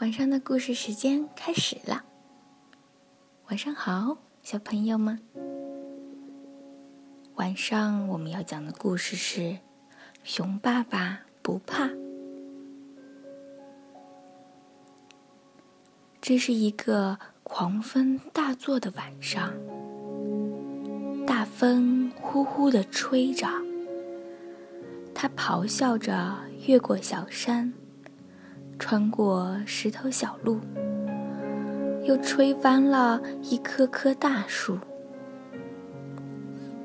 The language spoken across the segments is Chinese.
晚上的故事时间开始了。晚上好，小朋友们。晚上我们要讲的故事是《熊爸爸不怕》。这是一个狂风大作的晚上，大风呼呼的吹着，它咆哮着越过小山。穿过石头小路，又吹翻了一棵棵大树，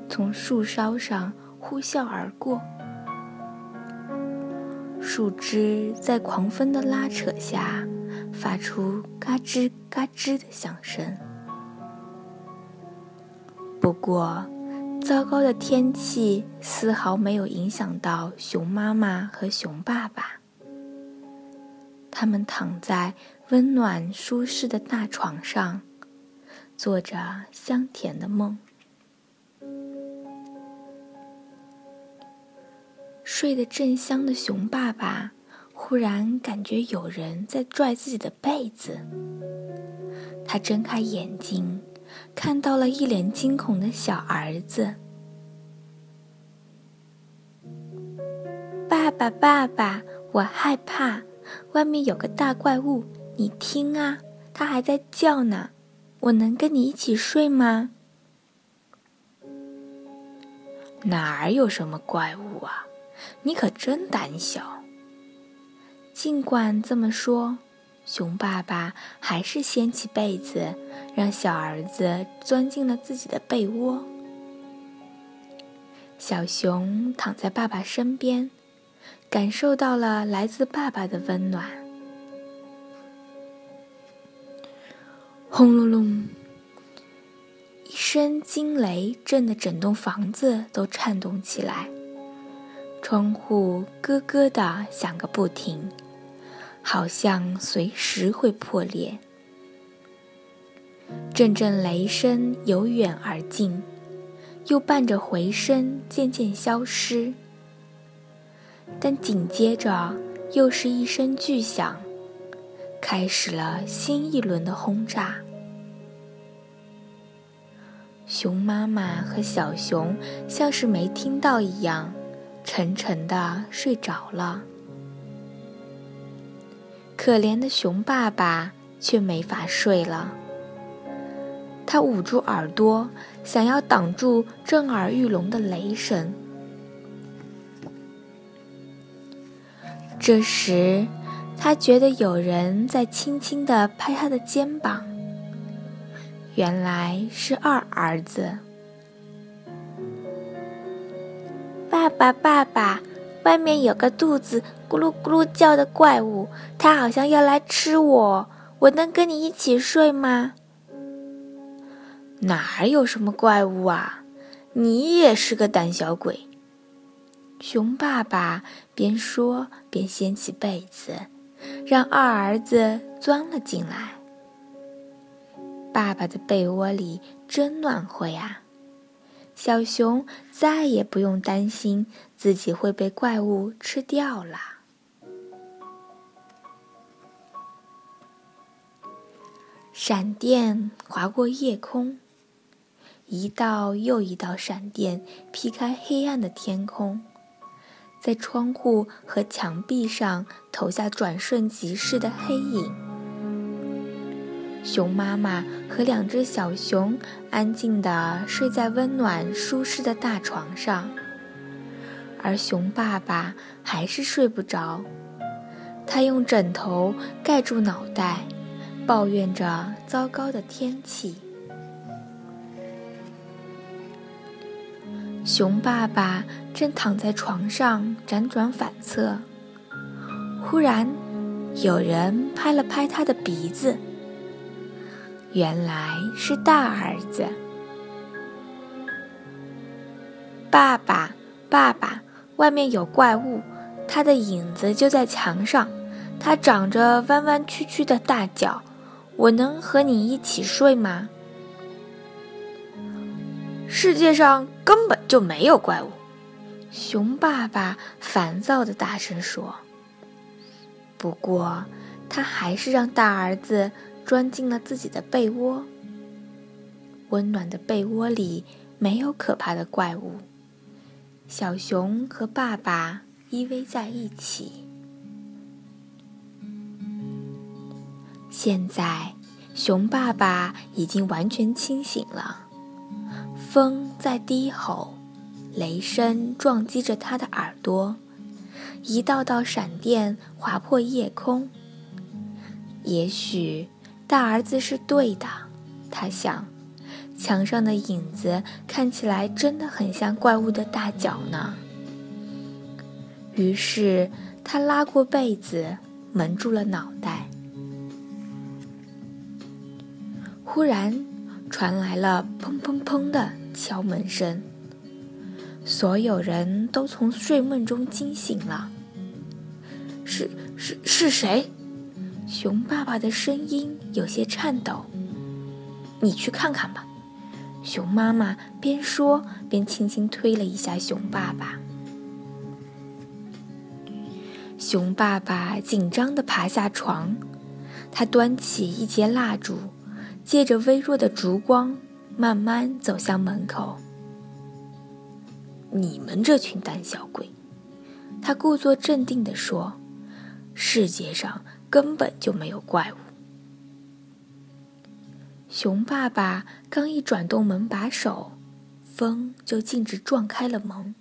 从树梢上呼啸而过，树枝在狂风的拉扯下发出嘎吱嘎吱的响声。不过，糟糕的天气丝毫没有影响到熊妈妈和熊爸爸。他们躺在温暖舒适的大床上，做着香甜的梦。睡得正香的熊爸爸，忽然感觉有人在拽自己的被子。他睁开眼睛，看到了一脸惊恐的小儿子。爸爸，爸爸，我害怕。外面有个大怪物，你听啊，它还在叫呢。我能跟你一起睡吗？哪儿有什么怪物啊？你可真胆小。尽管这么说，熊爸爸还是掀起被子，让小儿子钻进了自己的被窝。小熊躺在爸爸身边。感受到了来自爸爸的温暖。轰隆隆，一声惊雷震得整栋房子都颤动起来，窗户咯咯的响个不停，好像随时会破裂。阵阵雷声由远而近，又伴着回声渐渐消失。但紧接着，又是一声巨响，开始了新一轮的轰炸。熊妈妈和小熊像是没听到一样，沉沉的睡着了。可怜的熊爸爸却没法睡了，他捂住耳朵，想要挡住震耳欲聋的雷声。这时，他觉得有人在轻轻地拍他的肩膀。原来是二儿子。爸爸，爸爸，外面有个肚子咕噜咕噜叫的怪物，它好像要来吃我。我能跟你一起睡吗？哪有什么怪物啊？你也是个胆小鬼。熊爸爸边说边掀起被子，让二儿子钻了进来。爸爸的被窝里真暖和呀，小熊再也不用担心自己会被怪物吃掉了。闪电划过夜空，一道又一道闪电劈开黑暗的天空。在窗户和墙壁上投下转瞬即逝的黑影。熊妈妈和两只小熊安静地睡在温暖舒适的大床上，而熊爸爸还是睡不着。他用枕头盖住脑袋，抱怨着糟糕的天气。熊爸爸正躺在床上辗转反侧，忽然有人拍了拍他的鼻子。原来是大儿子。爸爸，爸爸，外面有怪物，他的影子就在墙上，他长着弯弯曲曲的大脚，我能和你一起睡吗？世界上根本就没有怪物，熊爸爸烦躁的大声说。不过，他还是让大儿子钻进了自己的被窝。温暖的被窝里没有可怕的怪物。小熊和爸爸依偎在一起。现在，熊爸爸已经完全清醒了。风在低吼，雷声撞击着他的耳朵，一道道闪电划破夜空。也许大儿子是对的，他想。墙上的影子看起来真的很像怪物的大脚呢。于是他拉过被子，蒙住了脑袋。忽然传来了砰砰砰的敲门声，所有人都从睡梦中惊醒了。是是是谁？熊爸爸的声音有些颤抖。你去看看吧。熊妈妈边说边轻轻推了一下熊爸爸。熊爸爸紧张地爬下床，他端起一截蜡烛，借着微弱的烛光，慢慢走向门口。你们这群胆小鬼，他故作镇定地说：“世界上根本就没有怪物。”熊爸爸刚一转动门把手，风就径直撞开了门，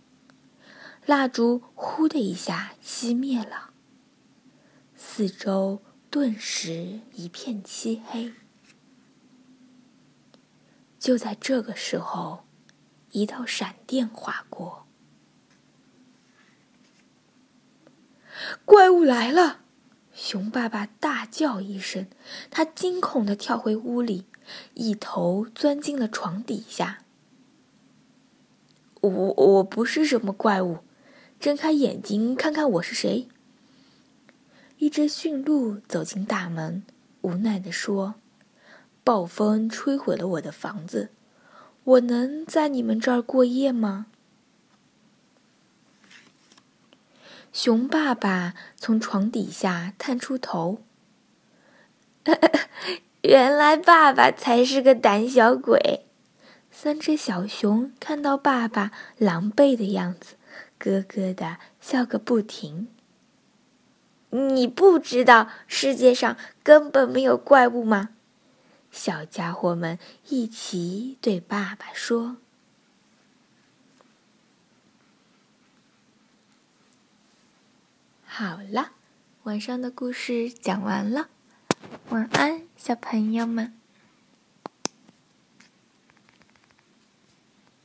蜡烛“呼”的一下熄灭了，四周顿时一片漆黑。就在这个时候，一道闪电划过，怪物来了！熊爸爸大叫一声，他惊恐地跳回屋里。一头钻进了床底下。我我不是什么怪物，睁开眼睛看看我是谁。一只驯鹿走进大门，无奈地说：“暴风吹毁了我的房子，我能在你们这儿过夜吗？”熊爸爸从床底下探出头。原来爸爸才是个胆小鬼。三只小熊看到爸爸狼狈的样子，咯咯的笑个不停。你不知道世界上根本没有怪物吗？小家伙们一起对爸爸说：“好了，晚上的故事讲完了。”晚安，小朋友们。